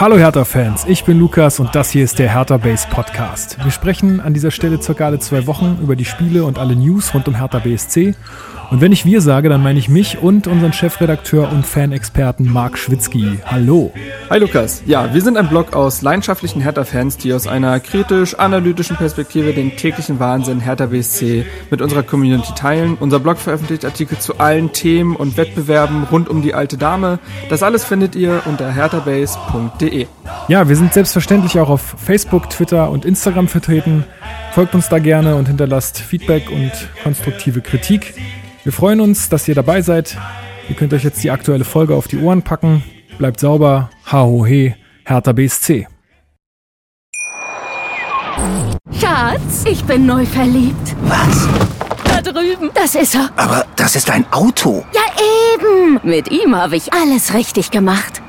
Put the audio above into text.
Hallo Hertha-Fans, ich bin Lukas und das hier ist der Hertha Base Podcast. Wir sprechen an dieser Stelle circa alle zwei Wochen über die Spiele und alle News rund um Hertha BSC. Und wenn ich wir sage, dann meine ich mich und unseren Chefredakteur und Fanexperten Marc Schwitzky. Hallo. Hi Lukas. Ja, wir sind ein Blog aus leidenschaftlichen Hertha-Fans, die aus einer kritisch-analytischen Perspektive den täglichen Wahnsinn Hertha BSC mit unserer Community teilen. Unser Blog veröffentlicht Artikel zu allen Themen und Wettbewerben rund um die alte Dame. Das alles findet ihr unter herthabase.de. Ja, wir sind selbstverständlich auch auf Facebook, Twitter und Instagram vertreten. Folgt uns da gerne und hinterlasst Feedback und konstruktive Kritik. Wir freuen uns, dass ihr dabei seid. Ihr könnt euch jetzt die aktuelle Folge auf die Ohren packen. Bleibt sauber. Ha he, Hertha BSC. Schatz, ich bin neu verliebt. Was? Da drüben. Das ist er. Aber das ist ein Auto. Ja, eben. Mit ihm habe ich alles richtig gemacht.